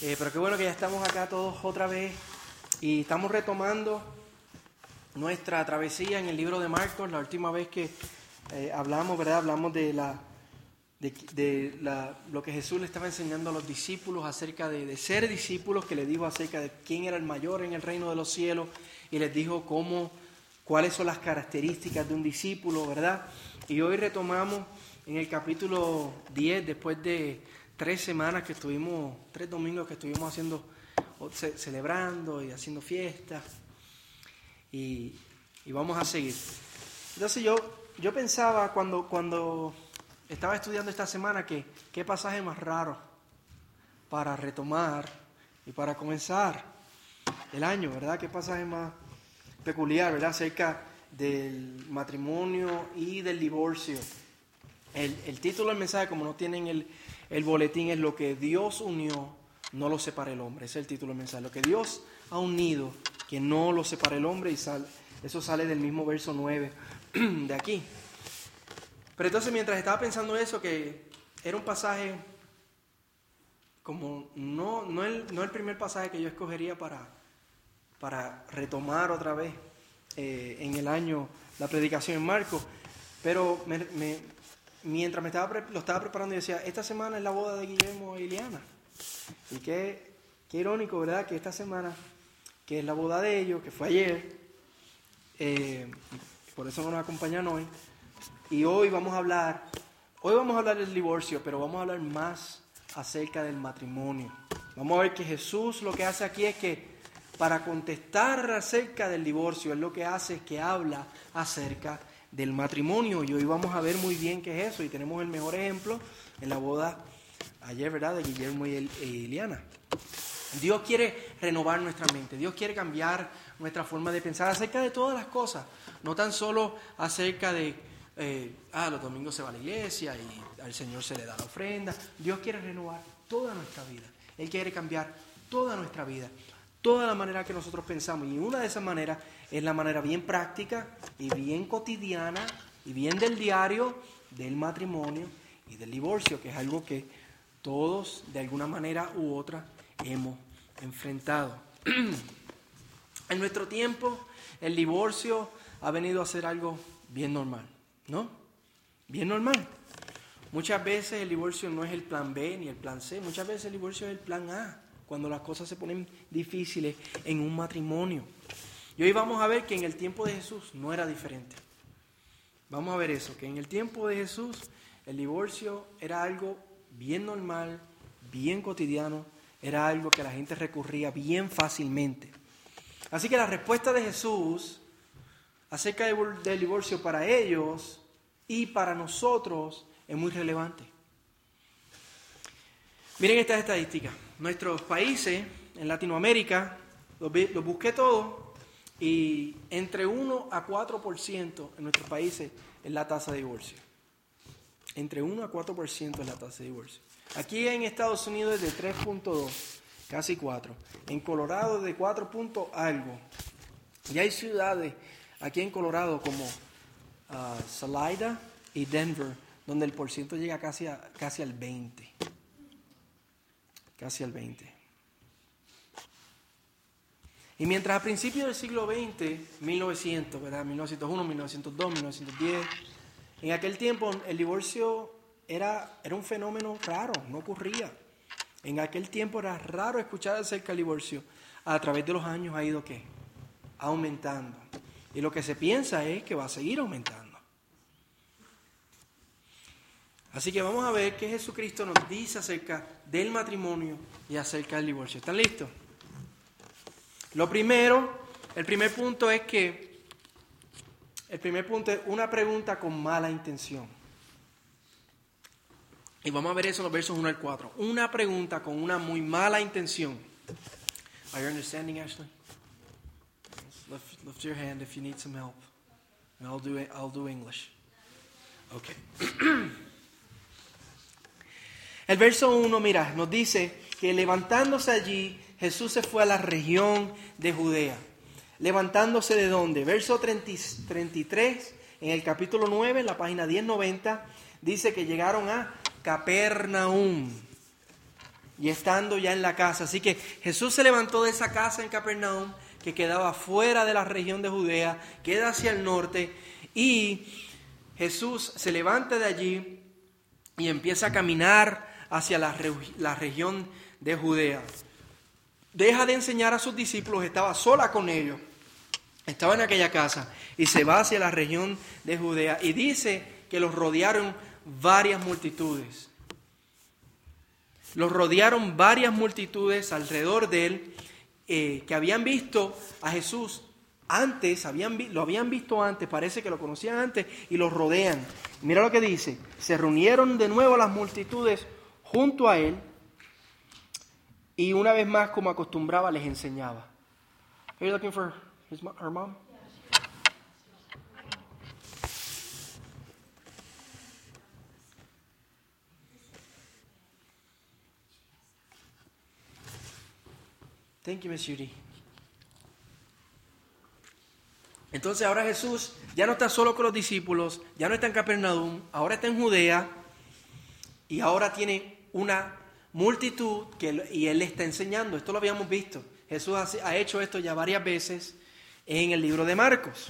Eh, pero qué bueno que ya estamos acá todos otra vez y estamos retomando nuestra travesía en el libro de Marcos. La última vez que eh, hablamos, ¿verdad? Hablamos de, la, de, lo que Jesús le estaba enseñando a los discípulos acerca de, de, ser discípulos, que le dijo acerca de quién era el mayor en el reino de los cielos y les dijo cómo, cuáles son las características de un discípulo, ¿verdad? Y hoy retomamos en el capítulo 10, después de tres semanas que estuvimos, tres domingos que estuvimos haciendo, celebrando y haciendo fiestas. Y, vamos a seguir. Entonces yo, yo pensaba cuando, cuando estaba estudiando esta semana que qué pasaje más raro para retomar y para comenzar el año, ¿verdad? Qué pasaje más peculiar, ¿verdad? Acerca del matrimonio y del divorcio. El, el título del mensaje, como no tienen el, el boletín es lo que Dios unió, no lo separa el hombre. Es el título del mensaje. Lo que Dios ha unido, que no lo separa el hombre. Y eso sale del mismo verso 9 de aquí. Pero entonces mientras estaba pensando eso, que era un pasaje como no, no, el, no el primer pasaje que yo escogería para, para retomar otra vez eh, en el año la predicación en Marcos, pero me, mientras me estaba, lo estaba preparando, y decía, esta semana es la boda de Guillermo y Liliana. Y qué, qué irónico, ¿verdad? Que esta semana, que es la boda de ellos, que fue ayer, eh, por eso no nos acompañan hoy. Y hoy vamos a hablar, hoy vamos a hablar del divorcio, pero vamos a hablar más acerca del matrimonio. Vamos a ver que Jesús lo que hace aquí es que para contestar acerca del divorcio, él lo que hace es que habla acerca del matrimonio. Y hoy vamos a ver muy bien qué es eso. Y tenemos el mejor ejemplo en la boda ayer, ¿verdad?, de Guillermo y Eliana. Dios quiere renovar nuestra mente, Dios quiere cambiar nuestra forma de pensar acerca de todas las cosas, no tan solo acerca de, eh, ah, los domingos se va a la iglesia y al Señor se le da la ofrenda. Dios quiere renovar toda nuestra vida, Él quiere cambiar toda nuestra vida, toda la manera que nosotros pensamos. Y una de esas maneras es la manera bien práctica y bien cotidiana y bien del diario del matrimonio y del divorcio, que es algo que todos de alguna manera u otra hemos enfrentado. en nuestro tiempo el divorcio ha venido a ser algo bien normal, ¿no? Bien normal. Muchas veces el divorcio no es el plan B ni el plan C, muchas veces el divorcio es el plan A, cuando las cosas se ponen difíciles en un matrimonio. Y hoy vamos a ver que en el tiempo de Jesús no era diferente. Vamos a ver eso, que en el tiempo de Jesús el divorcio era algo bien normal, bien cotidiano, era algo que la gente recurría bien fácilmente. Así que la respuesta de Jesús acerca del divorcio para ellos y para nosotros es muy relevante. Miren estas estadísticas. Nuestros países en Latinoamérica, los, busqué todos, y entre 1 a 4% en nuestros países es la tasa de divorcio. Entre 1 a 4% es la tasa de divorcio. Aquí en Estados Unidos es de 3.2, casi 4. En Colorado de 4. algo. Y hay ciudades aquí en Colorado como uh, Salida y Denver, donde el porciento llega casi, a, casi al 20. Casi al 20. Y mientras a principios del siglo XX, 1900, ¿verdad? 1901, 1902, 1910, en aquel tiempo el divorcio era, era un fenómeno raro, no ocurría. En aquel tiempo era raro escuchar acerca del divorcio. A través de los años ha ido qué? Aumentando. Y lo que se piensa es que va a seguir aumentando. Así que vamos a ver qué Jesucristo nos dice acerca del matrimonio y acerca del divorcio. ¿Están listos? Lo primero, el primer punto es que, el primer punto es una pregunta con mala intención. Y vamos a ver eso en los versos 1 al 4. Una pregunta con una muy mala intención. Are you understanding, Ashley? Lift, lift your hand if you need some help. And I'll do, I'll do English. Okay. El verso 1, mira, nos dice que levantándose allí, Jesús se fue a la región de Judea. Levantándose de dónde? Verso 33, en el capítulo 9, en la página 1090, dice que llegaron a Capernaum. y estando ya en la casa. Así que Jesús se levantó de esa casa en Capernaum, que quedaba fuera de la región de Judea, queda hacia el norte, y Jesús se levanta de allí y empieza a caminar hacia la región de Judea. Deja de enseñar a sus discípulos, estaba sola con ellos, estaba en aquella casa, y se va hacia la región de Judea, y dice que los rodearon varias multitudes. Los rodearon varias multitudes alrededor de él eh, que habían visto a Jesús antes, habían, lo habían visto antes, parece que lo conocían antes, y los rodean. Mira lo que dice, se reunieron de nuevo las multitudes junto a él, y una vez más, como acostumbraba, les enseñaba. Are you looking for his, her? Thank you, Miss Judy. Entonces ahora Jesús ya no está solo con los discípulos, ya no está en Capernaum, ahora está en Judea y ahora tiene una multitud que, y él le está enseñando. Esto lo habíamos visto. Jesús ha, hecho esto ya varias veces en el libro de Marcos.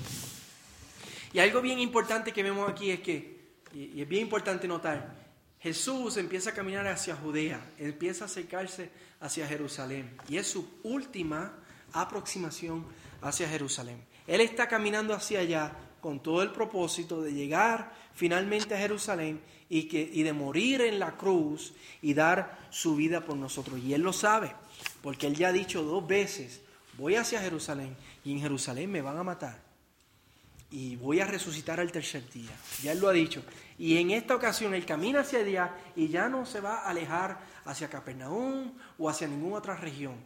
Y algo bien importante que vemos aquí es que, y es bien importante notar, Jesús empieza a caminar hacia Judea, empieza a acercarse hacia Jerusalén. Y es su última aproximación hacia Jerusalén. Él está caminando hacia allá con todo el propósito de llegar finalmente a Jerusalén y, que, y de morir en la cruz y dar su vida por nosotros. Y Él lo sabe, porque Él ya ha dicho dos veces, voy hacia Jerusalén y en Jerusalén me van a matar. Y voy a resucitar al tercer día. Ya Él lo ha dicho. Y en esta ocasión Él camina hacia allá y ya no se va a alejar hacia Capernaum o hacia ninguna otra región.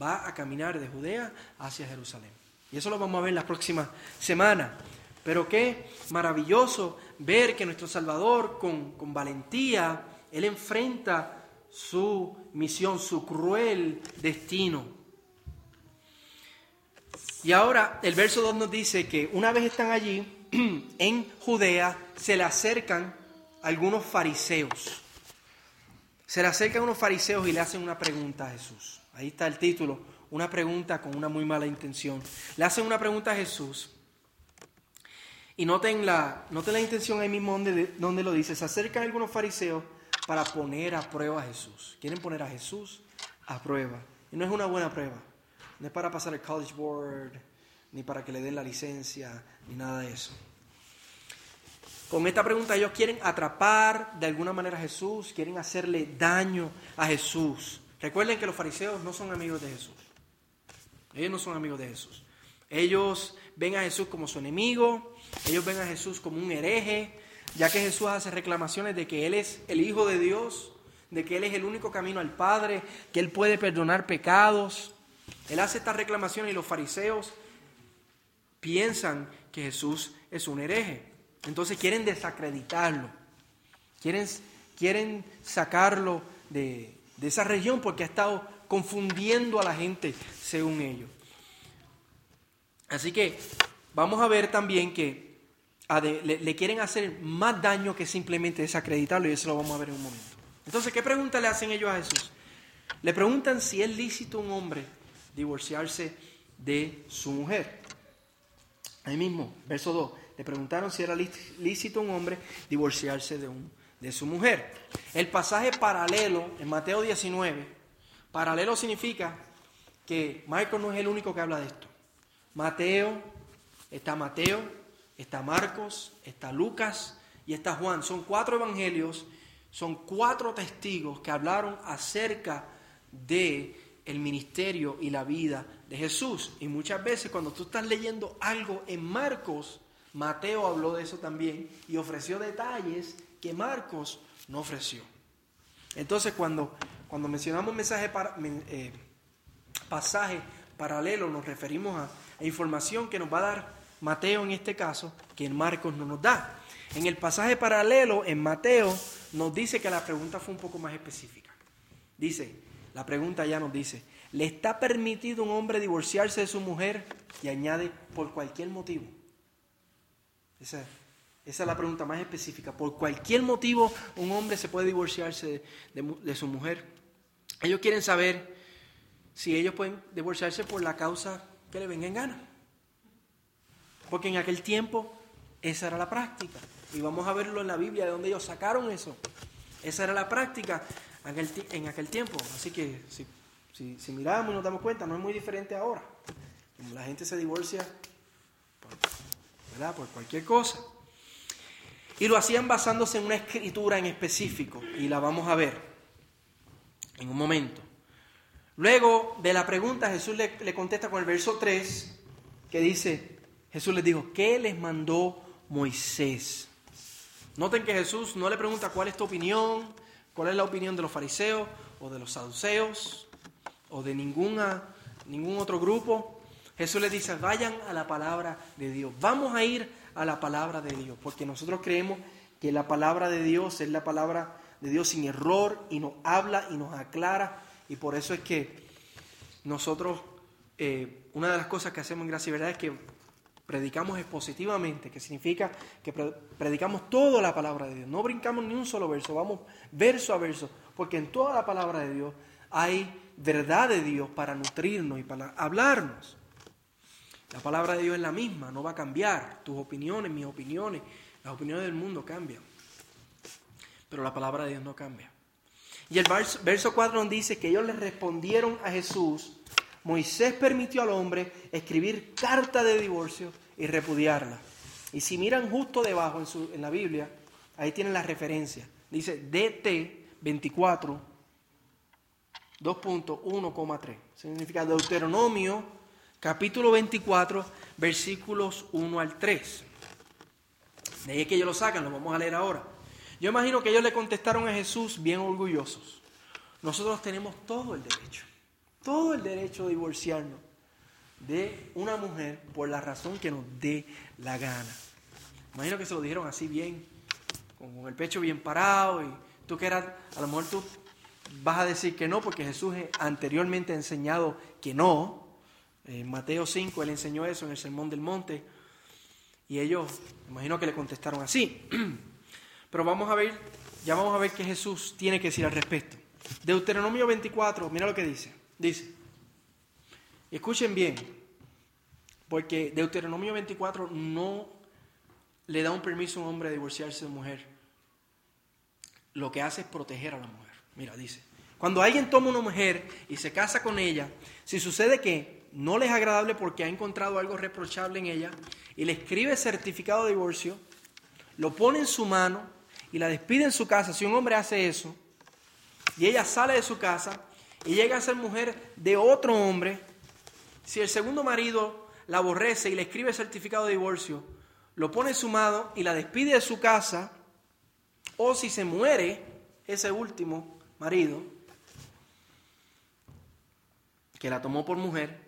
Va a caminar de Judea hacia Jerusalén. Y eso lo vamos a ver la próxima semana. Pero qué maravilloso ver que nuestro Salvador con, con valentía, Él enfrenta su misión, su cruel destino. Y ahora el verso 2 nos dice que una vez están allí, en Judea, se le acercan algunos fariseos. Se le acercan unos fariseos y le hacen una pregunta a Jesús. Ahí está el título, una pregunta con una muy mala intención. Le hacen una pregunta a Jesús. Y noten la, noten la intención ahí mismo donde, donde lo dice. Se acercan algunos fariseos para poner a prueba a Jesús. Quieren poner a Jesús a prueba. Y no es una buena prueba. No es para pasar el College Board, ni para que le den la licencia, ni nada de eso. Con esta pregunta ellos quieren atrapar de alguna manera a Jesús, quieren hacerle daño a Jesús. Recuerden que los fariseos no son amigos de Jesús. Ellos no son amigos de Jesús. Ellos ven a Jesús como su enemigo, ellos ven a Jesús como un hereje, ya que Jesús hace reclamaciones de que Él es el Hijo de Dios, de que Él es el único camino al Padre, que Él puede perdonar pecados. Él hace estas reclamaciones y los fariseos piensan que Jesús es un hereje. Entonces quieren desacreditarlo, quieren, quieren sacarlo de, esa región porque ha estado confundiendo a la gente según ellos. Así que vamos a ver también que le, le, quieren hacer más daño que simplemente desacreditarlo y eso lo vamos a ver en un momento. Entonces, ¿qué pregunta le hacen ellos a Jesús? Le preguntan si es lícito un hombre divorciarse de su mujer. Ahí mismo, verso 2. Le preguntaron si era lícito un hombre divorciarse de, un, de su mujer. El pasaje paralelo en Mateo 19, paralelo significa que Marcos no es el único que habla de esto. Mateo, está Mateo, está Marcos, está Lucas y está Juan. Son cuatro evangelios, son cuatro testigos que hablaron acerca de el ministerio y la vida de Jesús. Y muchas veces cuando tú estás leyendo algo en Marcos, Mateo habló de eso también y ofreció detalles que Marcos no ofreció. Entonces cuando, cuando mencionamos mensaje eh, pasaje paralelo nos referimos a, a información que nos va a dar Mateo en este caso, que en Marcos no nos da. En el pasaje paralelo, en Mateo, nos dice que la pregunta fue un poco más específica. Dice, la pregunta ya nos dice, ¿le está permitido un hombre divorciarse de su mujer? Y añade, por cualquier motivo. Esa, es la pregunta más específica. ¿Por cualquier motivo un hombre se puede divorciarse de, su mujer? Ellos quieren saber si ellos pueden divorciarse por la causa que le venga en gana. Porque en aquel tiempo esa era la práctica. Y vamos a verlo en la Biblia de donde ellos sacaron eso. Esa era la práctica en aquel, tiempo. Así que si, si, miramos y nos damos cuenta, no es muy diferente ahora. La gente se divorcia por, por cualquier cosa. Y lo hacían basándose en una escritura en específico. Y la vamos a ver en un momento. Luego de la pregunta, Jesús le, contesta con el verso 3, que dice, Jesús les dijo, ¿qué les mandó Moisés? Noten que Jesús no le pregunta cuál es tu opinión, cuál es la opinión de los fariseos o de los saduceos o de ninguna, ningún otro grupo. Jesús les dice, vayan a la palabra de Dios. Vamos a ir a la palabra de Dios, porque nosotros creemos que la palabra de Dios es la palabra de Dios sin error y nos habla y nos aclara. Y por eso es que nosotros, eh, una de las cosas que hacemos en Gracia y Verdad es que predicamos expositivamente, que significa que predicamos toda la palabra de Dios. No brincamos ni un solo verso, vamos verso a verso, porque en toda la palabra de Dios hay verdad de Dios para nutrirnos y para hablarnos. La palabra de Dios es la misma, no va a cambiar. Tus opiniones, mis opiniones, las opiniones del mundo cambian. Pero la palabra de Dios no cambia. Y el verso 4 nos dice que ellos le respondieron a Jesús Moisés permitió al hombre escribir carta de divorcio y repudiarla. Y si miran justo debajo en, la Biblia, ahí tienen la referencia. Dice DT 24, 2.1,3. Significa Deuteronomio capítulo 24, versículos 1 al 3. De ahí es que ellos lo sacan, lo vamos a leer ahora. Yo imagino que ellos le contestaron a Jesús bien orgullosos. Nosotros tenemos todo el derecho todo el derecho de divorciarnos de una mujer por la razón que nos dé la gana. Imagino que se lo dijeron así bien, con el pecho bien parado y tú que eras, a lo mejor tú vas a decir que no porque Jesús anteriormente ha enseñado que no. En Mateo 5 él enseñó eso en el Sermón del Monte y ellos, imagino que le contestaron así. Pero vamos a ver, ya vamos a ver qué Jesús tiene que decir al respecto. Deuteronomio 24, mira lo que dice. Dice, escuchen bien, porque Deuteronomio 24 no le da un permiso a un hombre a divorciarse de mujer. Lo que hace es proteger a la mujer. Mira, dice, cuando alguien toma una mujer y se casa con ella, si sucede que no le es agradable porque ha encontrado algo reprochable en ella y le escribe certificado de divorcio, lo pone en su mano y la despide en su casa, si un hombre hace eso y ella sale de su casa, y llega a ser mujer de otro hombre, si el segundo marido la aborrece y le escribe certificado de divorcio, lo pone en su mano y la despide de su casa, o si se muere ese último marido, que la tomó por mujer,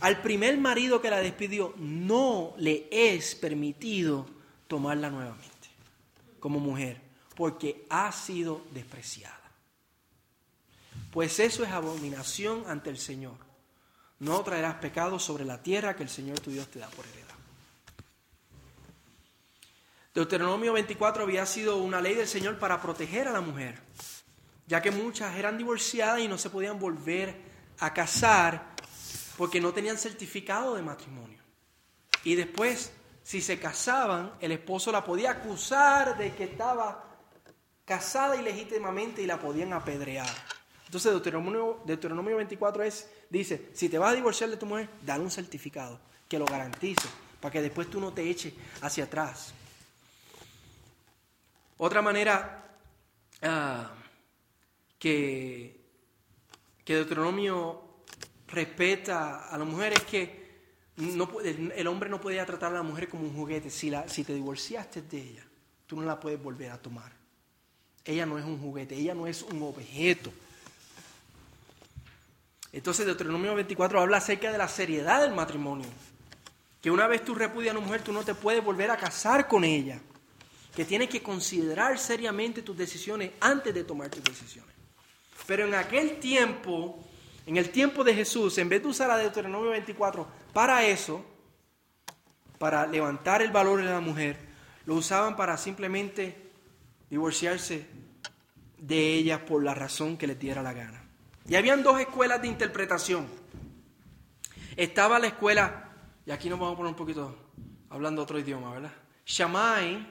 al primer marido que la despidió no le es permitido tomarla nuevamente como mujer, porque ha sido despreciada pues eso es abominación ante el Señor. No traerás pecado sobre la tierra que el Señor tu Dios te da por heredad. Deuteronomio 24 había sido una ley del Señor para proteger a la mujer, ya que muchas eran divorciadas y no se podían volver a casar porque no tenían certificado de matrimonio. Y después, si se casaban, el esposo la podía acusar de que estaba casada ilegítimamente y la podían apedrear. Entonces Deuteronomio, Deuteronomio 24 es, dice, si te vas a divorciar de tu mujer, dale un certificado que lo garantice, para que después tú no te eches hacia atrás. Otra manera ah, que, que Deuteronomio respeta a la mujer es que no, el, hombre no podía tratar a la mujer como un juguete. Si, la, si te divorciaste de ella, tú no la puedes volver a tomar. Ella no es un juguete, ella no es un objeto. Entonces Deuteronomio 24 habla acerca de la seriedad del matrimonio. Que una vez tú repudias a una mujer, tú no te puedes volver a casar con ella. Que tienes que considerar seriamente tus decisiones antes de tomar tus decisiones. Pero en aquel tiempo, en el tiempo de Jesús, en vez de usar a Deuteronomio 24 para eso, para levantar el valor de la mujer, lo usaban para simplemente divorciarse de ella por la razón que les diera la gana. Y habían dos escuelas de interpretación. Estaba la escuela, y aquí nos vamos a poner un poquito hablando otro idioma, ¿verdad? Shammai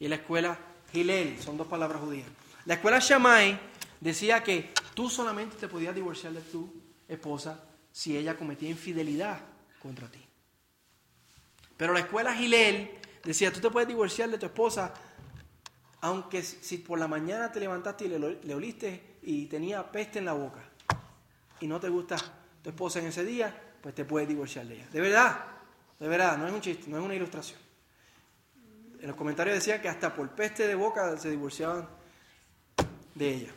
y la escuela Hillel, son dos palabras judías. La escuela Shammai decía que tú solamente te podías divorciar de tu esposa si ella cometía infidelidad contra ti. Pero la escuela Hillel decía, tú te puedes divorciar de tu esposa aunque si por la mañana te levantaste y le, oliste y tenía peste en la boca y no te gusta tu esposa en ese día, pues te puedes divorciar de ella. De verdad, de verdad, no es un chiste, no es una ilustración. En los comentarios decía que hasta por peste de boca se divorciaban de ella.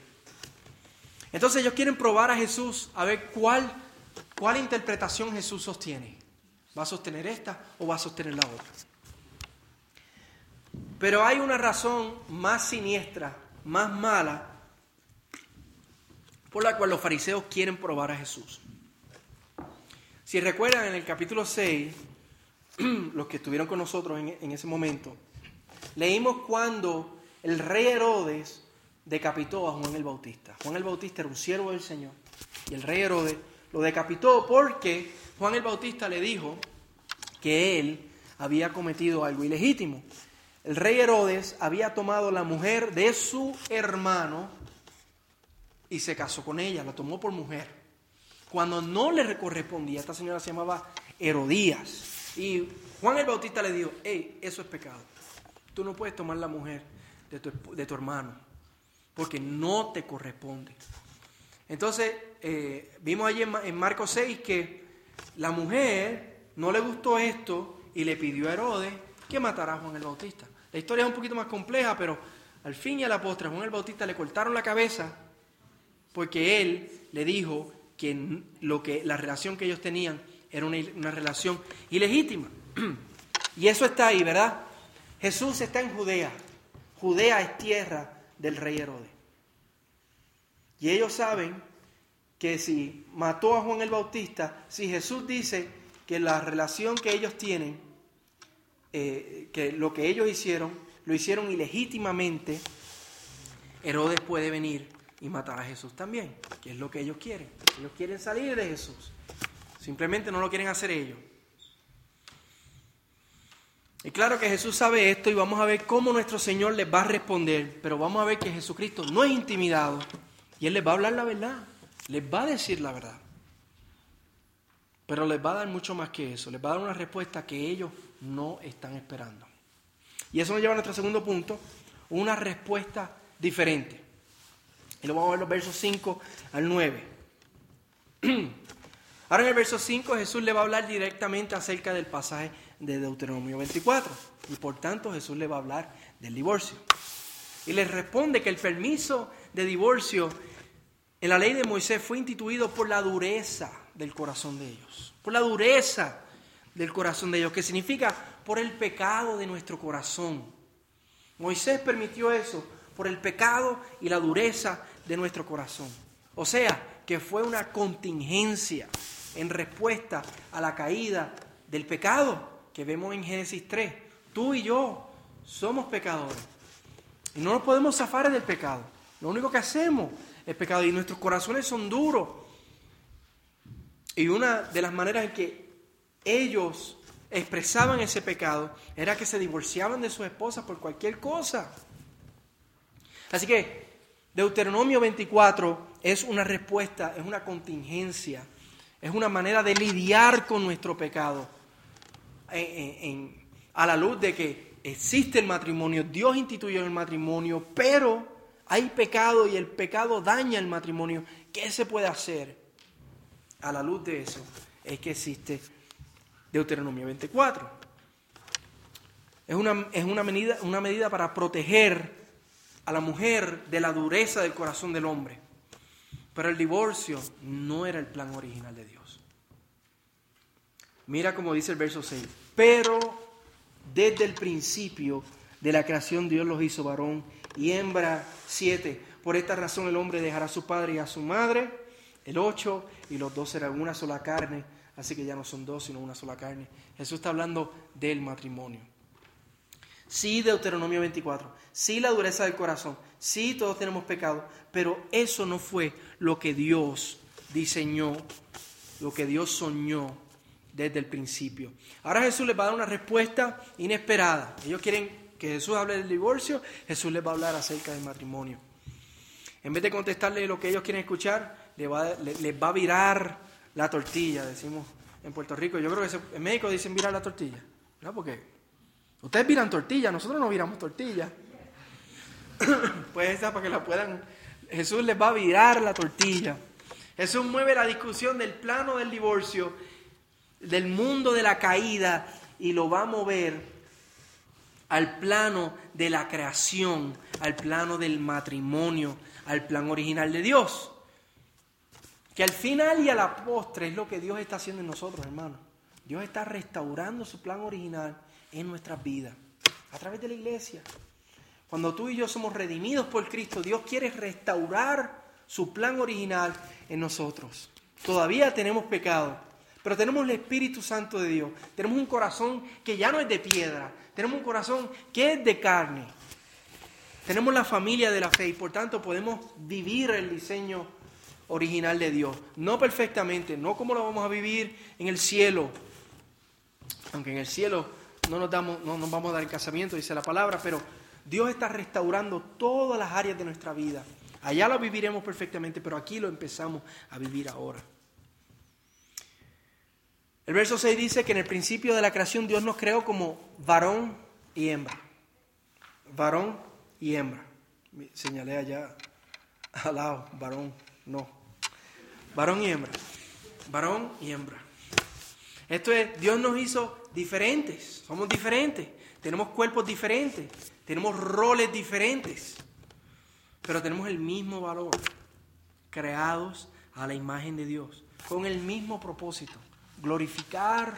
Entonces ellos quieren probar a Jesús a ver cuál, cuál interpretación Jesús sostiene. ¿Va a sostener esta o va a sostener la otra? Pero hay una razón más siniestra, más mala, por la cual los fariseos quieren probar a Jesús. Si recuerdan en el capítulo 6, los que estuvieron con nosotros en, en ese momento, leímos cuando el rey Herodes decapitó a Juan el Bautista. Juan el Bautista era un siervo del Señor y el rey Herodes lo decapitó porque Juan el Bautista le dijo que él había cometido algo ilegítimo. El rey Herodes había tomado la mujer de su hermano y se casó con ella, la tomó por mujer. Cuando no le correspondía, esta señora se llamaba Herodías. Y Juan el Bautista le dijo, hey, eso es pecado. Tú no puedes tomar la mujer de tu, de tu hermano porque no te corresponde. Entonces, eh, vimos allí en, Marcos 6 que la mujer no le gustó esto y le pidió a Herodes que matara a Juan el Bautista. La historia es un poquito más compleja, pero al fin y a la postre, Juan el Bautista le cortaron la cabeza porque él le dijo que, lo que la relación que ellos tenían era una, una relación ilegítima. Y eso está ahí, ¿verdad? Jesús está en Judea. Judea es tierra del rey Herodes. Y ellos saben que si mató a Juan el Bautista, si Jesús dice que la relación que ellos tienen, eh, que lo que ellos hicieron, lo hicieron ilegítimamente, Herodes puede venir y matar a Jesús también, que es lo que ellos quieren. Ellos quieren salir de Jesús. Simplemente no lo quieren hacer ellos. Y claro que Jesús sabe esto y vamos a ver cómo nuestro Señor les va a responder, pero vamos a ver que Jesucristo no es intimidado y Él les va a hablar la verdad, les va a decir la verdad. Pero les va a dar mucho más que eso, les va a dar una respuesta que ellos no están esperando. Y eso nos lleva a nuestro segundo punto, una respuesta diferente. Y lo vamos a ver los versos 5 al 9. Ahora en el verso 5 Jesús le va a hablar directamente acerca del pasaje de Deuteronomio 24. Y por tanto Jesús le va a hablar del divorcio. Y les responde que el permiso de divorcio en la ley de Moisés fue instituido por la dureza del corazón de ellos. Por la dureza del corazón de ellos, que significa por el pecado de nuestro corazón. Moisés permitió eso por el pecado y la dureza de nuestro corazón. O sea, que fue una contingencia en respuesta a la caída del pecado que vemos en Génesis 3. Tú y yo somos pecadores. Y no nos podemos zafar del pecado. Lo único que hacemos es pecado. Y nuestros corazones son duros. Y una de las maneras en que ellos expresaban ese pecado era que se divorciaban de sus esposas por cualquier cosa. Así que Deuteronomio 24 es una respuesta, es una contingencia, es una manera de lidiar con nuestro pecado a la luz de que existe el matrimonio, Dios instituyó el matrimonio, pero hay pecado y el pecado daña el matrimonio. ¿Qué se puede hacer? A la luz de eso es que existe Deuteronomio 24. Es una, es una, medida, una medida para proteger a la mujer de la dureza del corazón del hombre. Pero el divorcio no era el plan original de Dios. Mira como dice el verso 6. Pero desde el principio de la creación Dios los hizo varón y hembra 7. Por esta razón el hombre dejará a su padre y a su madre. El 8 y los dos serán una sola carne. Así que ya no son dos, sino una sola carne. Jesús está hablando del matrimonio. Sí, Deuteronomio 24. Sí, la dureza del corazón. Sí, todos tenemos pecado. Pero eso no fue lo que Dios diseñó, lo que Dios soñó desde el principio. Ahora Jesús les va a dar una respuesta inesperada. Ellos quieren que Jesús hable del divorcio, Jesús les va a hablar acerca del matrimonio. En vez de contestarle lo que ellos quieren escuchar, les va, va a virar la tortilla, decimos en Puerto Rico. Yo creo que en México dicen virar la tortilla. ¿No? Porque ustedes viran tortilla, nosotros no viramos tortilla. pues esta para que la puedan. Jesús les va a virar la tortilla. Jesús mueve la discusión del plano del divorcio, del mundo de la caída, y lo va a mover al plano de la creación, al plano del matrimonio, al plan original de Dios. Que al final y a la postre es lo que Dios está haciendo en nosotros, hermanos. Dios está restaurando su plan original en nuestras vidas, a través de la iglesia. Cuando tú y yo somos redimidos por Cristo, Dios quiere restaurar su plan original en nosotros. Todavía tenemos pecado, pero tenemos el Espíritu Santo de Dios. Tenemos un corazón que ya no es de piedra, tenemos un corazón que es de carne. Tenemos la familia de la fe y por tanto podemos vivir el diseño original de Dios. No perfectamente, no como lo vamos a vivir en el cielo. Aunque en el cielo no nos, damos, no nos vamos a dar el casamiento, dice la palabra, pero Dios está restaurando todas las áreas de nuestra vida. Allá lo viviremos perfectamente, pero aquí lo empezamos a vivir ahora. El verso 6 dice que en el principio de la creación Dios nos creó como varón y hembra. Varón y hembra. Señalé allá al lado, varón, no. Varón y hembra. Varón y hembra. Esto es, Dios nos hizo diferentes, somos diferentes, tenemos cuerpos diferentes, tenemos roles diferentes, pero tenemos el mismo valor, creados a la imagen de Dios, con el mismo propósito, glorificar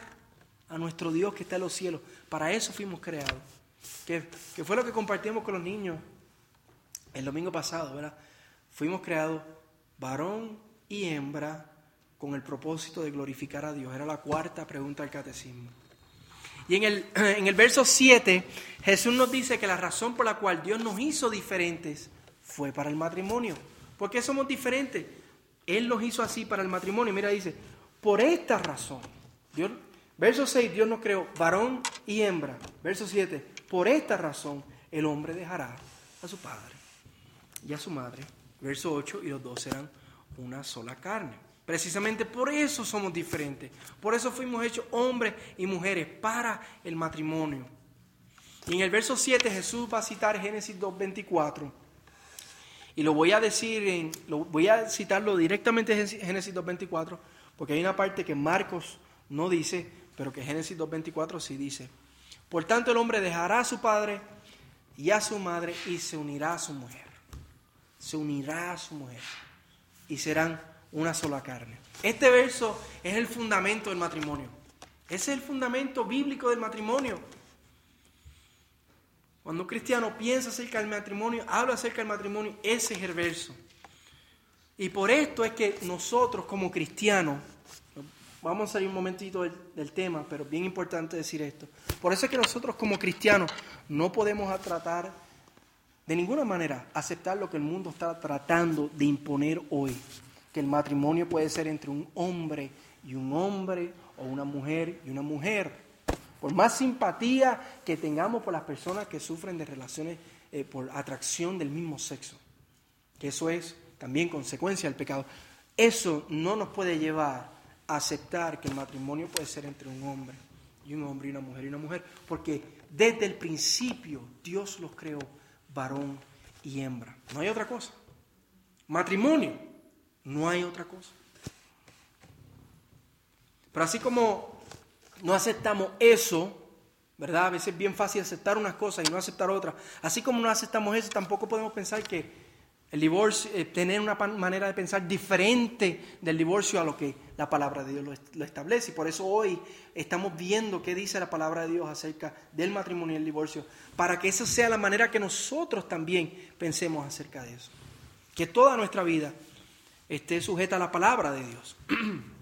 a nuestro Dios que está en los cielos. Para eso fuimos creados, que, que fue lo que compartimos con los niños el domingo pasado, ¿verdad? Fuimos creados varón y hembra con el propósito de glorificar a Dios. Era la cuarta pregunta del catecismo. Y en el, en el verso 7, Jesús nos dice que la razón por la cual Dios nos hizo diferentes fue para el matrimonio. ¿Por qué somos diferentes? Él nos hizo así para el matrimonio. Mira, dice, por esta razón. Dios, verso 6, Dios nos creó varón y hembra. Verso 7, por esta razón el hombre dejará a su padre y a su madre. Verso 8, y los dos serán una sola carne. Precisamente por eso somos diferentes. Por eso fuimos hechos hombres y mujeres para el matrimonio. Y en el verso 7 Jesús va a citar Génesis 2.24. Y lo voy a decir, en, lo, voy a citarlo directamente en Génesis 2.24, porque hay una parte que Marcos no dice, pero que Génesis 2.24 sí dice. Por tanto el hombre dejará a su padre y a su madre y se unirá a su mujer. Se unirá a su mujer y serán una sola carne. Este verso es el fundamento del matrimonio. Ese es el fundamento bíblico del matrimonio. Cuando un cristiano piensa acerca del matrimonio, habla acerca del matrimonio, ese es el verso. Y por esto es que nosotros como cristianos, vamos a salir un momentito del, tema, pero bien importante decir esto. Por eso es que nosotros como cristianos no podemos tratar de ninguna manera aceptar lo que el mundo está tratando de imponer hoy, que el matrimonio puede ser entre un hombre y un hombre o una mujer y una mujer. Por más simpatía que tengamos por las personas que sufren de relaciones eh, por atracción del mismo sexo, que eso es también consecuencia del pecado, eso no nos puede llevar a aceptar que el matrimonio puede ser entre un hombre y un hombre y una mujer y una mujer, porque desde el principio Dios los creó varón y hembra. No hay otra cosa. Matrimonio, no hay otra cosa. Pero así como no aceptamos eso, ¿verdad? A veces es bien fácil aceptar unas cosas y no aceptar otras. Así como no aceptamos eso, tampoco podemos pensar que el divorcio, eh, tener una manera de pensar diferente del divorcio a lo que la palabra de Dios lo, establece. Y por eso hoy estamos viendo qué dice la palabra de Dios acerca del matrimonio y el divorcio, para que esa sea la manera que nosotros también pensemos acerca de eso. Que toda nuestra vida esté sujeta a la palabra de Dios.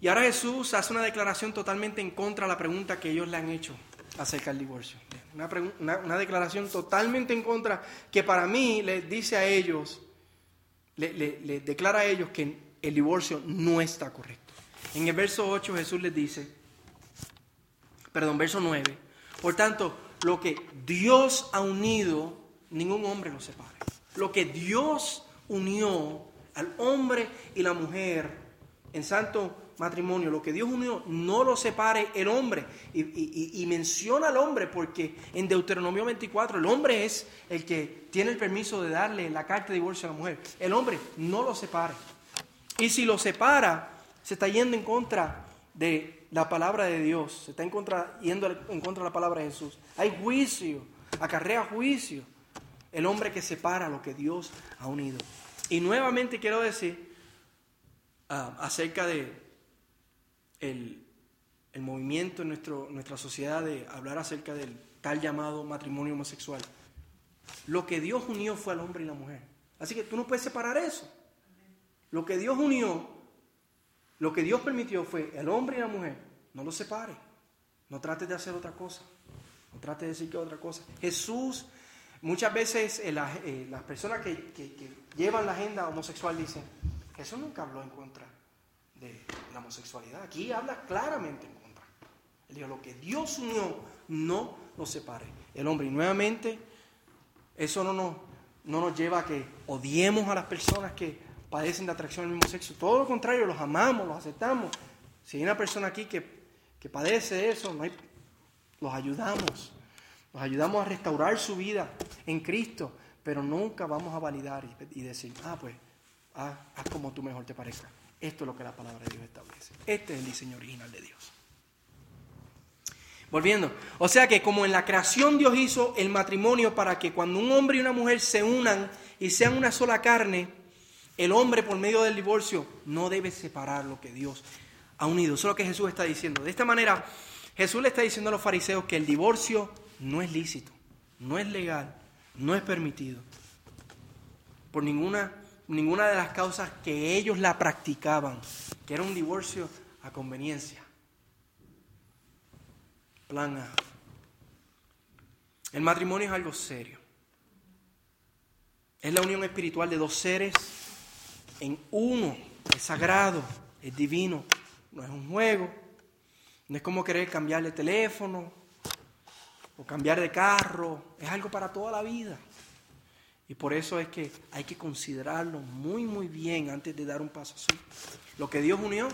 Y ahora Jesús hace una declaración totalmente en contra de la pregunta que ellos le han hecho acerca del divorcio. Una, declaración totalmente en contra que para mí les dice a ellos le, declara a ellos que el divorcio no está correcto. En el verso 8 Jesús les dice, perdón, verso 9, por tanto, lo que Dios ha unido, ningún hombre lo separe. Lo que Dios unió al hombre y la mujer en santo matrimonio, lo que Dios unió, no lo separe el hombre. Y, menciona al hombre porque en Deuteronomio 24 el hombre es el que tiene el permiso de darle la carta de divorcio a la mujer. El hombre no lo separe. Y si lo separa, se está yendo en contra de la palabra de Dios, se está en contra, yendo en contra de la palabra de Jesús. Hay juicio, acarrea juicio. El hombre que separa lo que Dios ha unido. Y nuevamente quiero decir ah, acerca de el, movimiento en nuestro, nuestra sociedad de hablar acerca del tal llamado matrimonio homosexual. Lo que Dios unió fue al hombre y la mujer. Así que tú no puedes separar eso. Lo que Dios unió, lo que Dios permitió fue el hombre y la mujer. No lo separe. No trates de hacer otra cosa. No trates de decir que otra cosa. Jesús, muchas veces eh, eh, las personas que, que llevan la agenda homosexual dicen, Jesús nunca habló en contra de la homosexualidad. Aquí habla claramente en contra. Él dijo, lo que Dios unió, no lo separe. El hombre, y nuevamente, eso no nos, no nos lleva a que odiemos a las personas que padecen de atracción al mismo sexo. Todo lo contrario, los amamos, los aceptamos. Si hay una persona aquí que, que padece eso, no hay, los ayudamos. Los ayudamos a restaurar su vida en Cristo, pero nunca vamos a validar y, decir, ah, pues, haz como tú mejor te parezca. Esto es lo que la palabra de Dios establece. Este es el diseño original de Dios. Volviendo, o sea que como en la creación Dios hizo el matrimonio para que cuando un hombre y una mujer se unan y sean una sola carne, el hombre por medio del divorcio no debe separar lo que Dios ha unido. Eso es lo que Jesús está diciendo. De esta manera, Jesús le está diciendo a los fariseos que el divorcio no es lícito, no es legal, no es permitido por ninguna ninguna de las causas que ellos la practicaban, que era un divorcio a conveniencia. Plan A. El matrimonio es algo serio. Es la unión espiritual de dos seres en uno. Es sagrado, es divino. No es un juego. No es como querer cambiar de teléfono o cambiar de carro. Es algo para toda la vida. Y por eso es que hay que considerarlo muy, muy bien antes de dar un paso así. Lo que Dios unió,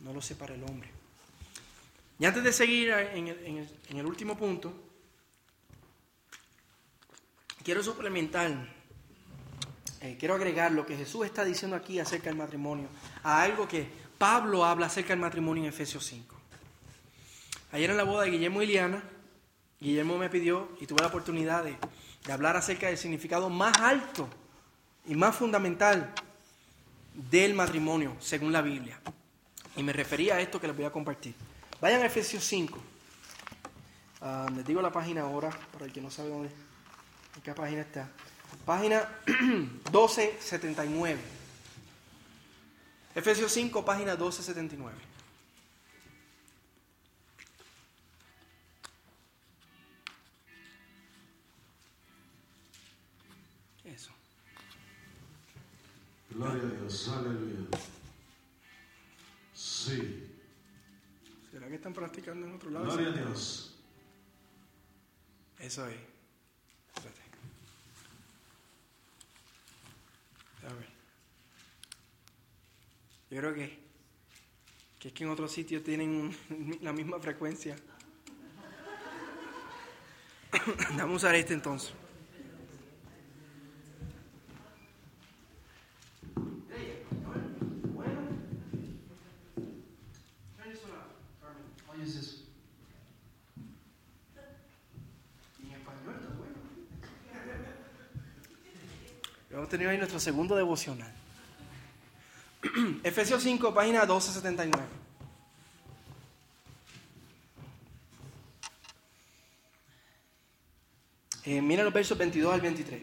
no lo separa el hombre. Y antes de seguir en el, último punto, quiero suplementar, eh, quiero agregar lo que Jesús está diciendo aquí acerca del matrimonio, a algo que Pablo habla acerca del matrimonio en Efesios 5. Ayer en la boda de Guillermo y Liana, Guillermo me pidió y tuve la oportunidad de de hablar acerca del significado más alto y más fundamental del matrimonio, según la Biblia. Y me refería a esto que les voy a compartir. Vayan a Efesios 5. Ah, les digo la página ahora, para el que no sabe dónde, en qué página está. Página 1279. Efesios 5, página 1279. Gloria a Dios, aleluya. Sí. ¿Será que están practicando en otro lado? Gloria a Dios. Eso es. Espérate. A ver. Yo creo que, que es que en otros sitios tienen la misma frecuencia. Vamos a usar este entonces. Hemos tenido ahí nuestro segundo devocional. Efesios 5, página 1279. Eh, mira los versos 22 al 23.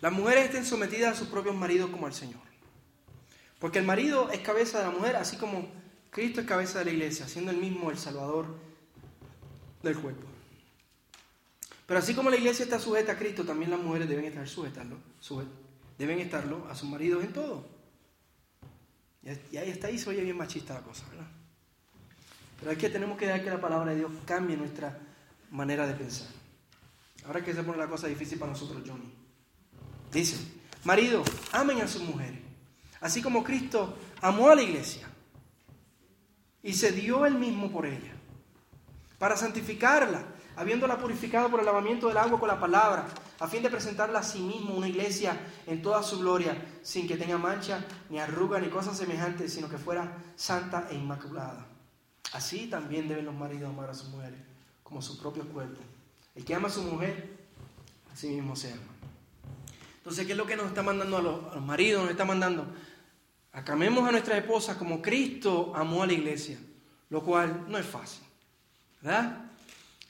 Las mujeres estén sometidas a sus propios maridos como al Señor. Porque el marido es cabeza de la mujer, así como Cristo es cabeza de la iglesia, siendo el mismo el Salvador del cuerpo. Pero así como la iglesia está sujeta a Cristo, también las mujeres deben estar sujetas, deben estarlo a sus maridos en todo. Y ahí está ahí se oye bien machista la cosa, ¿verdad? Pero que tenemos que dejar que la palabra de Dios cambie nuestra manera de pensar. Ahora que se pone la cosa difícil para nosotros, Johnny. Dice, marido, amen a sus mujeres, así como Cristo amó a la iglesia y se dio él mismo por ella, para santificarla, habiéndola purificado por el lavamiento del agua con la palabra, a fin de presentarla a sí mismo una iglesia en toda su gloria, sin que tenga mancha, ni arruga, ni cosas semejantes, sino que fuera santa e inmaculada. Así también deben los maridos amar a sus mujeres, como su propio cuerpo. El que ama a su mujer, así mismo se ama. Entonces, ¿qué es lo que nos está mandando a los, maridos? Nos está mandando a a nuestra esposa como Cristo amó a la iglesia, lo cual no es fácil, ¿verdad?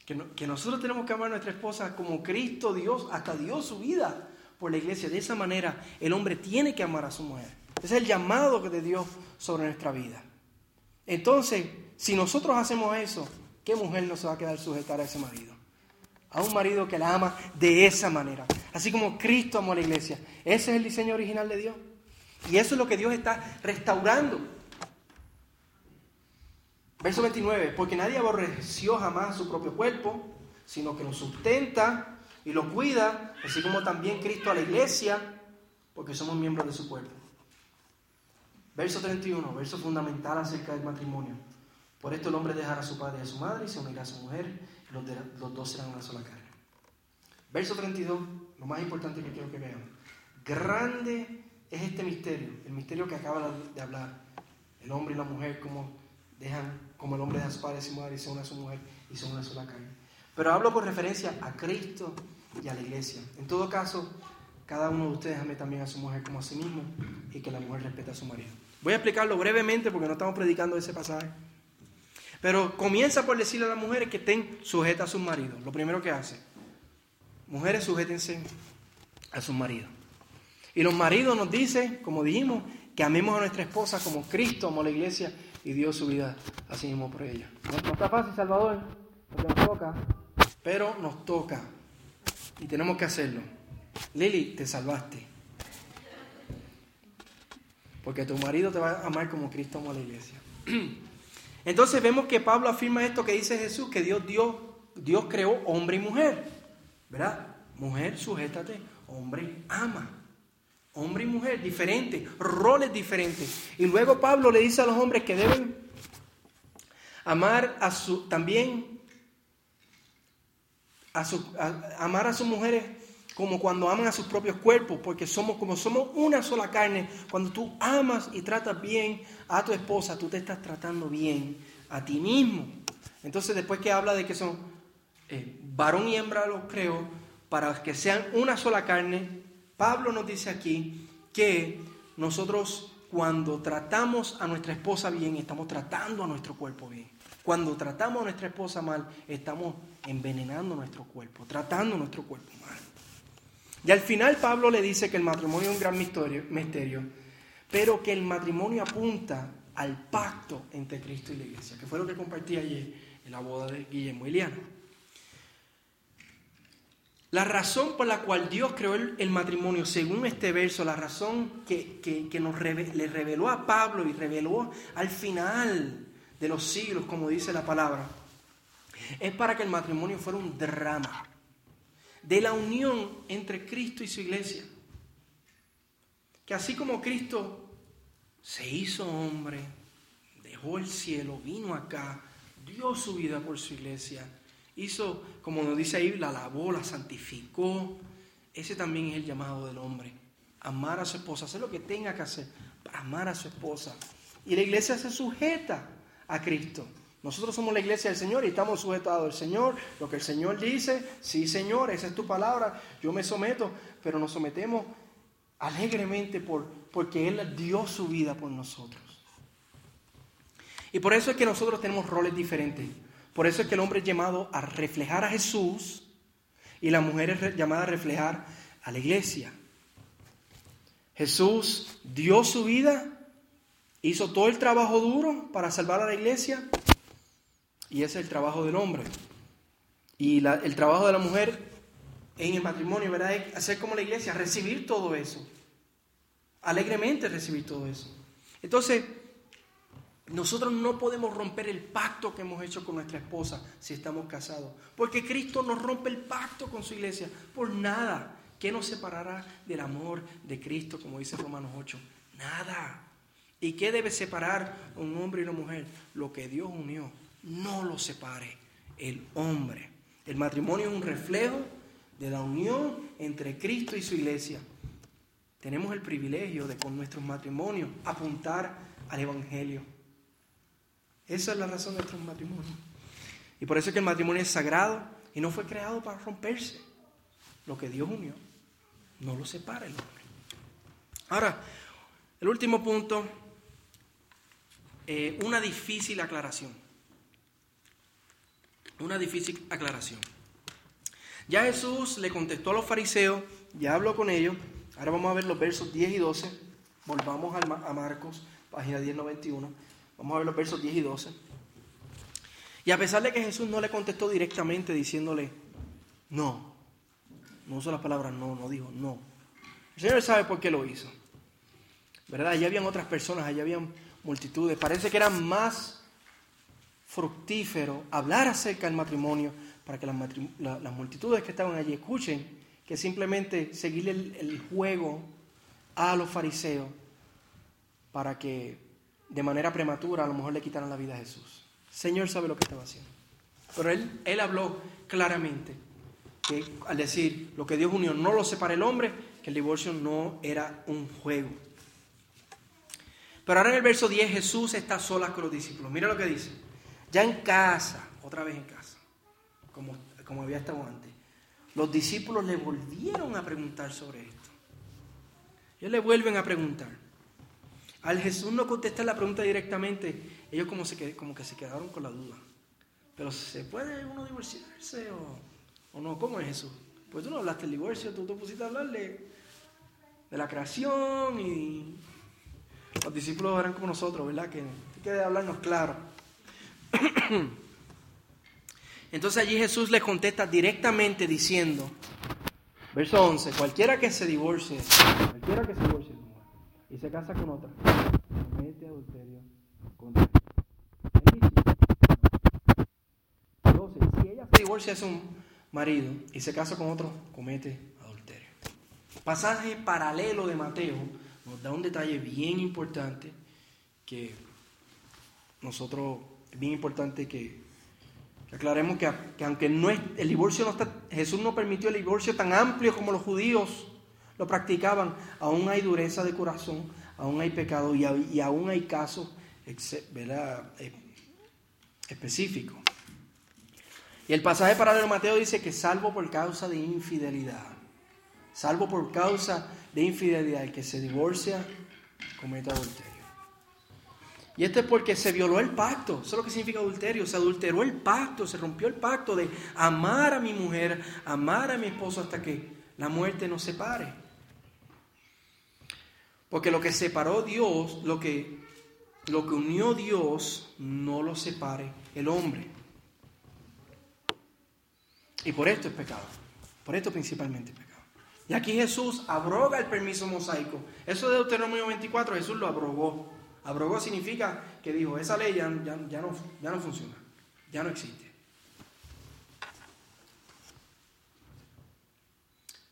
Que, que nosotros tenemos que amar a nuestra esposa como Cristo Dios, hasta dio su vida por la iglesia. De esa manera, el hombre tiene que amar a su mujer. Ese es el llamado de Dios sobre nuestra vida. Entonces, si nosotros hacemos eso, ¿qué mujer no se va a quedar sujetar a ese marido? a un marido que la ama de esa manera. Así como Cristo amó a la iglesia. Ese es el diseño original de Dios. Y eso es lo que Dios está restaurando. Verso 29, porque nadie aborreció jamás su propio cuerpo, sino que lo sustenta y lo cuida, así como también Cristo a la iglesia, porque somos miembros de su cuerpo. Verso 31, verso fundamental acerca del matrimonio. Por esto el hombre dejará a su padre y a su madre y se unirá a su mujer los, dos serán una sola carne. Verso 32, lo más importante que quiero que vean. Grande es este misterio, el misterio que acaba de hablar. El hombre y la mujer, como dejan, como el hombre deja a su padre y su madre y se une a su mujer y son una sola carne. Pero hablo con referencia a Cristo y a la iglesia. En todo caso, cada uno de ustedes ame también a su mujer como a sí mismo y que la mujer respete a su marido. Voy a explicarlo brevemente porque no estamos predicando ese pasaje. Pero comienza por decirle a las mujeres que estén sujetas a sus maridos. Lo primero que hace. Mujeres, sujétense a sus maridos. Y los maridos nos dicen, como dijimos, que amemos a nuestra esposa como Cristo amó la iglesia y dio su vida así mismo por ella. No, está fácil, Salvador, porque nos toca, pero nos toca y tenemos que hacerlo. Lili, te salvaste. Porque tu marido te va a amar como Cristo amó a la iglesia. Entonces vemos que Pablo afirma esto que dice Jesús, que Dios, Dios, Dios creó hombre y mujer. ¿Verdad? Mujer, sujétate, hombre, ama. Hombre y mujer, diferentes, roles diferentes. Y luego Pablo le dice a los hombres que deben amar a su, también, a su, amar a sus mujeres como cuando aman a sus propios cuerpos, porque somos como somos una sola carne. Cuando tú amas y tratas bien a tu esposa, tú te estás tratando bien a ti mismo. Entonces, después que habla de que son eh, varón y hembra, los creo, para que sean una sola carne, Pablo nos dice aquí que nosotros cuando tratamos a nuestra esposa bien, estamos tratando a nuestro cuerpo bien. Cuando tratamos a nuestra esposa mal, estamos envenenando nuestro cuerpo, tratando nuestro cuerpo mal. Y al final Pablo le dice que el matrimonio es un gran misterio, pero que el matrimonio apunta al pacto entre Cristo y la iglesia, que fue lo que compartí ayer en la boda de Guillermo Iliana. La razón por la cual Dios creó el, matrimonio, según este verso, la razón que, nos le reveló a Pablo y reveló al final de los siglos, como dice la palabra, es para que el matrimonio fuera un drama de la unión entre Cristo y su iglesia. Que así como Cristo se hizo hombre, dejó el cielo, vino acá, dio su vida por su iglesia, hizo, como nos dice ahí, la lavó, la santificó. Ese también es el llamado del hombre. Amar a su esposa, hacer lo que tenga que hacer para amar a su esposa. Y la iglesia se sujeta a Cristo. Nosotros somos la iglesia del Señor y estamos sujetados al Señor. Lo que el Señor dice, sí Señor, esa es tu palabra, yo me someto, pero nos sometemos alegremente por, porque Él dio su vida por nosotros. Y por eso es que nosotros tenemos roles diferentes. Por eso es que el hombre es llamado a reflejar a Jesús y la mujer es llamada a reflejar a la iglesia. Jesús dio su vida, hizo todo el trabajo duro para salvar a la iglesia y ese es el trabajo del hombre. Y el trabajo de la mujer en el matrimonio, ¿verdad? Es hacer como la iglesia, recibir todo eso. alegremente recibir todo eso. Entonces, nosotros no podemos romper el pacto que hemos hecho con nuestra esposa si estamos casados. Porque Cristo nos rompe el pacto con su iglesia por nada. ¿Qué nos separará del amor de Cristo, como dice Romanos 8? Nada. ¿Y qué debe separar un hombre y una mujer? Lo que Dios unió. No lo separe el hombre. El matrimonio es un reflejo de la unión entre Cristo y su iglesia. Tenemos el privilegio de con nuestros matrimonios apuntar al Evangelio. Esa es la razón de nuestros matrimonios. Y por eso es que el matrimonio es sagrado y no fue creado para romperse. Lo que Dios unió, no lo separa el hombre. Ahora, el último punto, eh, una difícil aclaración. Una difícil aclaración. Ya Jesús le contestó a los fariseos, ya habló con ellos. Ahora vamos a ver los versos 10 y 12. Volvamos a Marcos, página 1091. Vamos a ver los versos 10 y 12. Y a pesar de que Jesús no le contestó directamente diciéndole, no, no usó la palabra no, no dijo no. El Señor sabe por qué lo hizo. ¿Verdad? Allá habían otras personas, allá habían multitudes. Parece que era más fructífero hablar acerca del matrimonio para que las, multitudes que estaban allí escuchen que simplemente seguir el juego a los fariseos para que de manera prematura a lo mejor le quitaran la vida a Jesús. El Señor sabe lo que estaba haciendo. Pero él, él habló claramente que al decir lo que Dios unió no lo separa el hombre, que el divorcio no era un juego. Pero ahora en el verso 10 Jesús está sola con los discípulos. Mira lo que dice. Ya en casa, otra vez en casa, como, como había estado antes, los discípulos le volvieron a preguntar sobre esto. Ellos le vuelven a preguntar. Al Jesús no contestar la pregunta directamente, ellos como, que se quedaron con la duda. Pero ¿se puede uno divorciarse o, no? ¿Cómo es Jesús? Pues tú no hablaste del divorcio, tú te pusiste a hablarle de la creación y los discípulos eran como nosotros, ¿verdad? Que hay que hablarnos claro. Entonces allí Jesús les contesta directamente diciendo, verso 11, cualquiera que se divorcie, cualquiera que se divorcie, se casa con otra, comete adulterio contra Entonces, si ella se divorcia de un marido y se casa con otro, comete adulterio. Pasaje paralelo de Mateo nos da un detalle bien importante que nosotros, es bien importante que, aclaremos que, que, aunque no es, el divorcio no está, Jesús no permitió el divorcio tan amplio como los judíos lo practicaban, aún hay dureza de corazón, aún hay pecado y, aún hay casos eh, específicos. Y el pasaje para de Mateo dice que salvo por causa de infidelidad, salvo por causa de infidelidad, el que se divorcia comete adulterio. Y esto es porque se violó el pacto. Eso es lo que significa adulterio. Se adulteró el pacto, se rompió el pacto de amar a mi mujer, amar a mi esposo hasta que la muerte nos separe. Porque lo que separó Dios, lo que, lo que unió Dios, no lo separe el hombre. Y por esto es pecado. Por esto principalmente es pecado. Y aquí Jesús abroga el permiso mosaico. Eso de Deuteronomio 24, Jesús lo abrogó. Abrogó significa que dijo, esa ley ya, no, ya no funciona, ya no existe.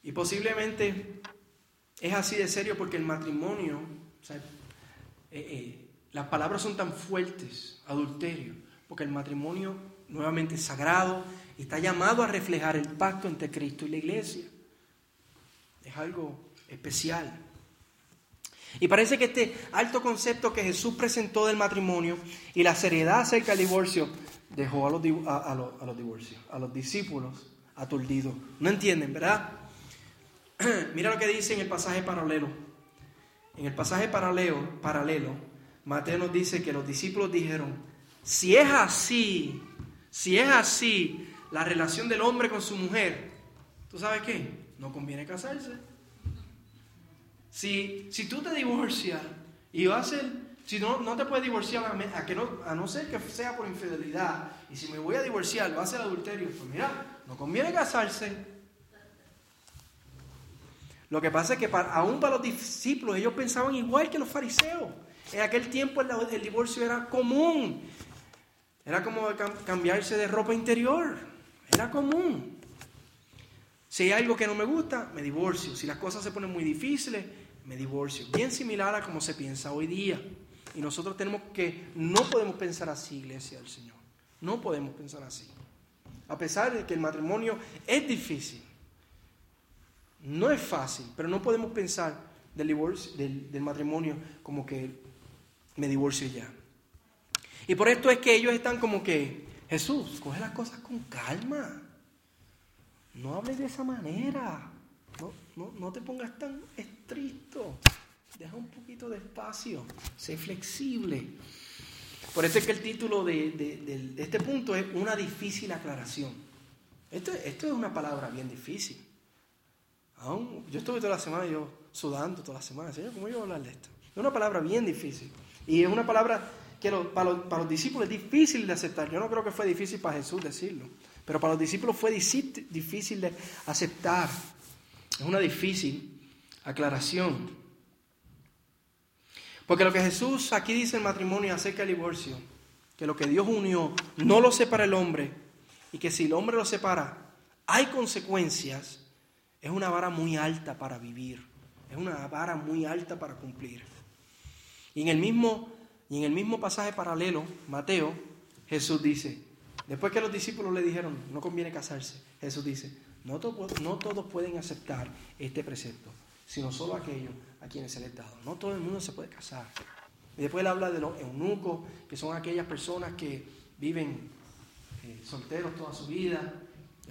Y posiblemente es así de serio porque el matrimonio, eh, eh, las palabras son tan fuertes, adulterio, porque el matrimonio nuevamente es sagrado y está llamado a reflejar el pacto entre Cristo y la iglesia. Es algo especial. Y parece que este alto concepto que Jesús presentó del matrimonio y la seriedad acerca del divorcio dejó a los, a, a los divorcios, a los discípulos aturdidos. No entienden, ¿verdad? Mira lo que dice en el pasaje paralelo. En el pasaje paralelo, paralelo, Mateo nos dice que los discípulos dijeron, si es así, si es así la relación del hombre con su mujer, ¿tú sabes qué? No conviene casarse. Si, si tú te divorcias y vas a si no, no te puedes divorciar a, que no, a no ser que sea por infidelidad, y si me voy a divorciar, va a ser adulterio, pues mira, no conviene casarse. Lo que pasa es que para, aún para los discípulos ellos pensaban igual que los fariseos. En aquel tiempo el, el divorcio era común. Era como cambiarse de ropa interior. Era común. Si hay algo que no me gusta, me divorcio. Si las cosas se ponen muy difíciles, me divorcio. Bien similar a como se piensa hoy día. Y nosotros tenemos que, no podemos pensar así, iglesia del Señor. No podemos pensar así. A pesar de que el matrimonio es difícil. No es fácil, pero no podemos pensar del, divorcio, del, matrimonio como que me divorcio ya. Y por esto es que ellos están como que, Jesús, coge las cosas con calma. No hables de esa manera. No, no, te pongas tan estricto. Deja un poquito de espacio. Sé flexible. Por eso es que el título de, este punto es una difícil aclaración. Esto, esto es una palabra bien difícil. Aún, yo estuve toda la semana yo sudando toda la semana. Señor, ¿cómo yo voy a hablar de esto? Es una palabra bien difícil. Y es una palabra que para, los, para los discípulos es difícil de aceptar. Yo no creo que fue difícil para Jesús decirlo. Pero para los discípulos fue difícil de aceptar. Es una difícil aclaración. Porque lo que Jesús aquí dice en matrimonio acerca del divorcio, que lo que Dios unió no lo separa el hombre y que si el hombre lo separa hay consecuencias, es una vara muy alta para vivir, es una vara muy alta para cumplir. Y en el mismo, y en el mismo pasaje paralelo, Mateo, Jesús dice, después que los discípulos le dijeron, no conviene casarse, Jesús dice, no, no todos pueden aceptar este precepto, sino solo aquellos a quienes se les ha dado. No todo el mundo se puede casar. Y después él habla de los eunucos, que son aquellas personas que viven eh, solteros toda su vida.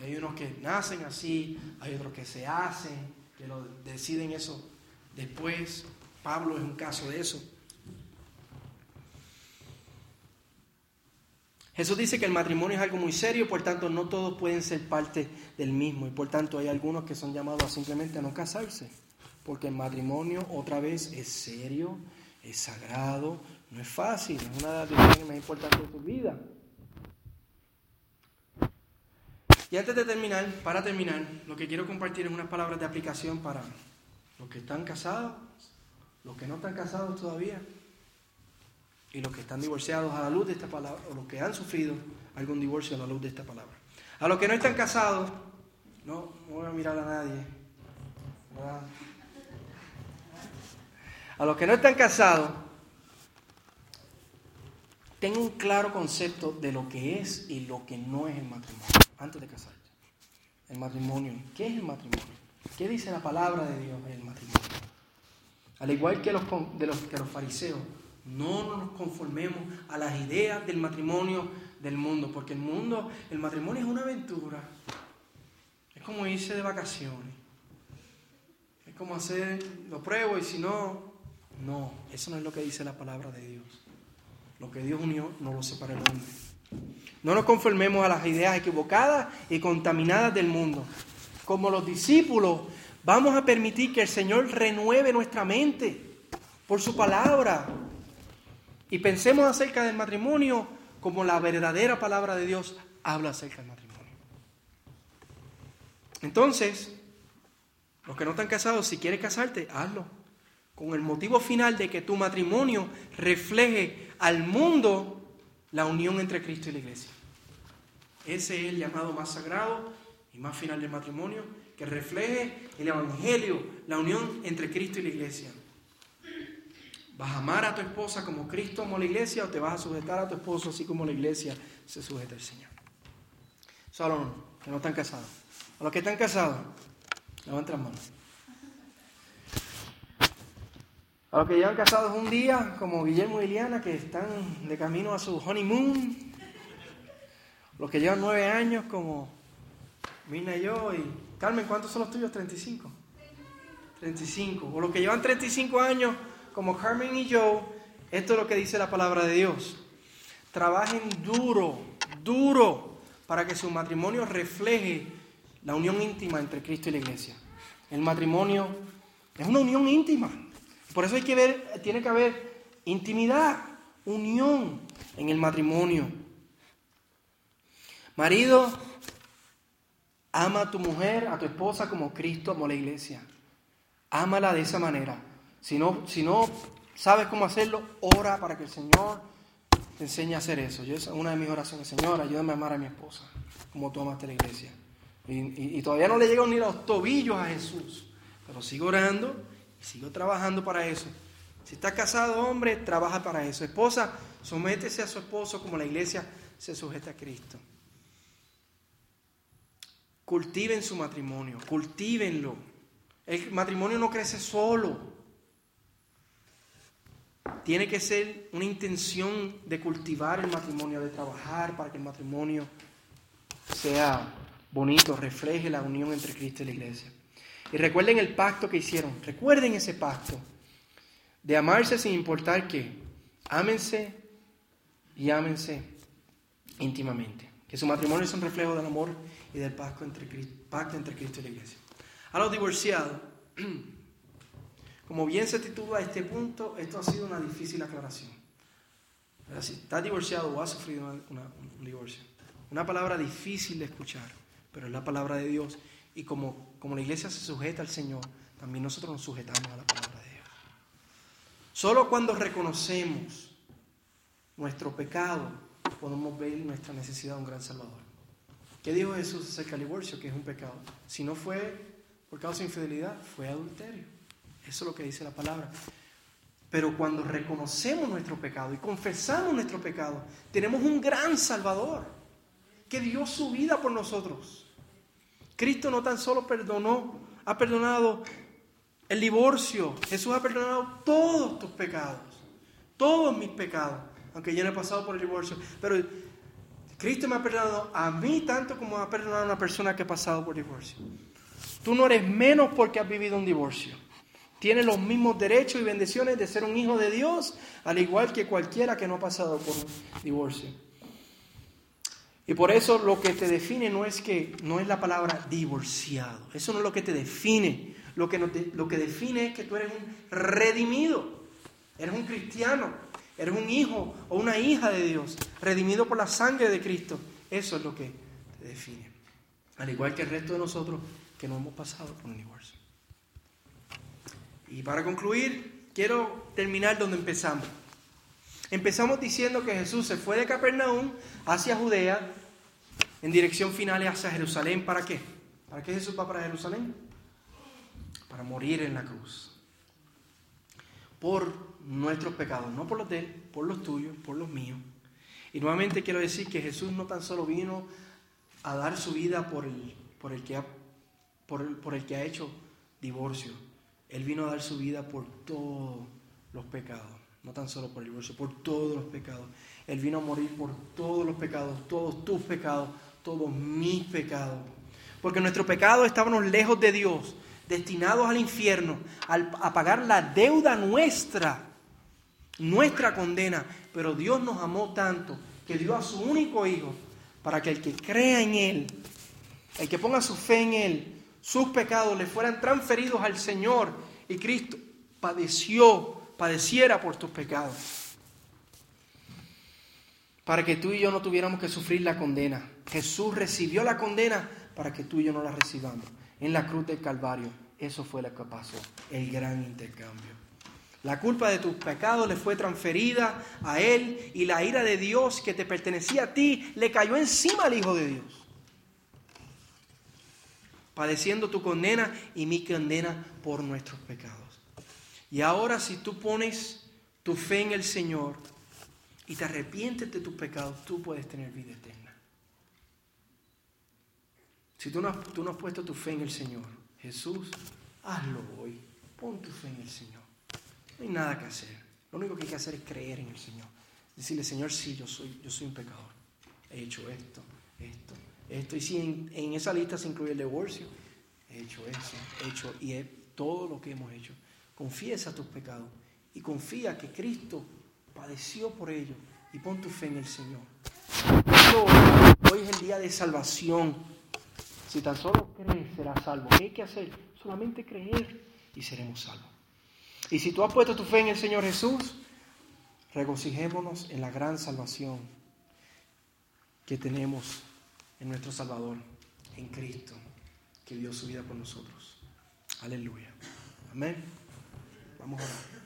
Hay unos que nacen así, hay otros que se hacen, que lo deciden eso después. Pablo es un caso de eso. Jesús dice que el matrimonio es algo muy serio, por tanto no todos pueden ser parte del mismo y por tanto hay algunos que son llamados a simplemente a no casarse, porque el matrimonio otra vez es serio, es sagrado, no es fácil, es una de las decisiones más importantes de tu vida. Y antes de terminar, para terminar, lo que quiero compartir es unas palabras de aplicación para los que están casados, los que no están casados todavía y los que están divorciados a la luz de esta palabra, o los que han sufrido algún divorcio a la luz de esta palabra. A los que no están casados, no, voy a mirar a nadie. A los que no están casados, tengo un claro concepto de lo que es y lo que no es el matrimonio, antes de casarte. El matrimonio, ¿qué es el matrimonio? ¿Qué dice la palabra de Dios en el matrimonio? Al igual que los, de los, que los fariseos, no nos conformemos a las ideas del matrimonio del mundo, porque el mundo, el matrimonio es una aventura. Es como irse de vacaciones. Es como hacer, lo pruebo y si no, no, eso no es lo que dice la palabra de Dios. Lo que Dios unió no lo separa el hombre. No nos conformemos a las ideas equivocadas y contaminadas del mundo. Como los discípulos, vamos a permitir que el Señor renueve nuestra mente por su palabra, y pensemos acerca del matrimonio como la verdadera palabra de Dios habla acerca del matrimonio. Entonces, los que no están casados, si quieres casarte, hazlo. Con el motivo final de que tu matrimonio refleje al mundo la unión entre Cristo y la iglesia. Ese es el llamado más sagrado y más final del matrimonio, que refleje el Evangelio, la unión entre Cristo y la iglesia. ¿Vas a amar a tu esposa como Cristo amó la iglesia o te vas a sujetar a tu esposo así como la iglesia se sujeta al Señor? Solo que no están casados. A los que están casados, levanten las manos. A los que llevan casados un día, como Guillermo y Liliana, que están de camino a su honeymoon. Los que llevan nueve años, como Mina y yo. Y Carmen, ¿cuántos son los tuyos? 35. 35. O los que llevan 35 años como Carmen y yo, esto es lo que dice la palabra de Dios. Trabajen duro, duro, para que su matrimonio refleje la unión íntima entre Cristo y la iglesia. El matrimonio es una unión íntima. Por eso hay que ver, tiene que haber intimidad, unión en el matrimonio. Marido, ama a tu mujer, a tu esposa como Cristo amó la iglesia. Ámala de esa manera. Si no, si no sabes cómo hacerlo, ora para que el Señor te enseñe a hacer eso. Yo, una de mis oraciones. Señor, ayúdame a amar a mi esposa como tú amaste la iglesia. Y, y todavía no le llego ni los tobillos a Jesús. Pero sigo orando y trabajando para eso. Si estás casado, hombre, trabaja para eso. Esposa, sométese a su esposo como la iglesia se sujeta a Cristo. Cultiven su matrimonio, cultívenlo. El matrimonio no crece solo. Tiene que ser una intención de cultivar el matrimonio, de trabajar para que el matrimonio sea bonito, refleje la unión entre Cristo y la iglesia. Y recuerden el pacto que hicieron, recuerden ese pacto de amarse sin importar qué. Ámense y ámense íntimamente. Que su matrimonio es un reflejo del amor y del pacto entre, pacto entre Cristo y la iglesia. A los divorciados, como bien se titula este punto, esto ha sido una difícil aclaración. Si estás divorciado o has sufrido un divorcio, una palabra difícil de escuchar, pero es la palabra de Dios. Y como, como la iglesia se sujeta al Señor, también nosotros nos sujetamos a la palabra de Dios. Solo cuando reconocemos nuestro pecado podemos ver nuestra necesidad de un gran Salvador. ¿Qué dijo Jesús acerca del divorcio? Que es un pecado. Si no fue por causa de infidelidad, fue adulterio. Eso es lo que dice la palabra. Pero cuando reconocemos nuestro pecado y confesamos nuestro pecado, tenemos un gran Salvador que dio su vida por nosotros. Cristo no tan solo perdonó, ha perdonado el divorcio. Jesús ha perdonado todos tus pecados, todos mis pecados, aunque yo no he pasado por el divorcio. Pero Cristo me ha perdonado a mí tanto como ha perdonado a una persona que ha pasado por divorcio. Tú no eres menos porque has vivido un divorcio. Tienes los mismos derechos y bendiciones de ser un hijo de Dios, al igual que cualquiera que no ha pasado por un divorcio. Y por eso lo que te define no es que no es la palabra divorciado. Eso no es lo que te define. Lo que, lo que define es que tú eres un redimido. Eres un cristiano. Eres un hijo o una hija de Dios, redimido por la sangre de Cristo. Eso es lo que te define. Al igual que el resto de nosotros que no hemos pasado por un divorcio. Y para concluir, quiero terminar donde empezamos. Empezamos diciendo que Jesús se fue de Capernaum hacia Judea en dirección final hacia Jerusalén. ¿Para qué? ¿Para qué Jesús va para Jerusalén? Para morir en la cruz. Por nuestros pecados, no por los de Él, por los tuyos, por los míos. Y nuevamente quiero decir que Jesús no tan solo vino a dar su vida por el, por el que ha por el, que ha hecho divorcio. Él vino a dar su vida por todos los pecados, no tan solo por el divorcio, por todos los pecados. Él vino a morir por todos los pecados, todos tus pecados, todos mis pecados. Porque nuestros pecados estábamos lejos de Dios, destinados al infierno, a pagar la deuda nuestra, nuestra condena. Pero Dios nos amó tanto que dio a su único Hijo para que el que crea en Él, el que ponga su fe en Él, sus pecados le fueran transferidos al Señor y Cristo padeció, padeciera por tus pecados. Para que tú y yo no tuviéramos que sufrir la condena. Jesús recibió la condena para que tú y yo no la recibamos. En la cruz del Calvario. Eso fue lo que pasó. El gran intercambio. La culpa de tus pecados le fue transferida a Él y la ira de Dios que te pertenecía a ti le cayó encima al Hijo de Dios padeciendo tu condena y mi condena por nuestros pecados. Y ahora si tú pones tu fe en el Señor y te arrepientes de tus pecados, tú puedes tener vida eterna. Si tú no, has, tú no has puesto tu fe en el Señor, Jesús, hazlo hoy. Pon tu fe en el Señor. No hay nada que hacer. Lo único que hay que hacer es creer en el Señor. Decirle, Señor, sí, yo soy, yo soy un pecador. He hecho esto, esto, esto, y si en, esa lista se incluye el divorcio, he hecho eso, he hecho y he, todo lo que hemos hecho. Confiesa tus pecados y confía que Cristo padeció por ellos y pon tu fe en el Señor. Hoy, es el día de salvación. Si tan solo crees, serás salvo. ¿Qué hay que hacer? Solamente creer y seremos salvos. Y si tú has puesto tu fe en el Señor Jesús, regocijémonos en la gran salvación que tenemos en nuestro Salvador, en Cristo, que dio su vida por nosotros. Aleluya. Amén. Vamos a orar.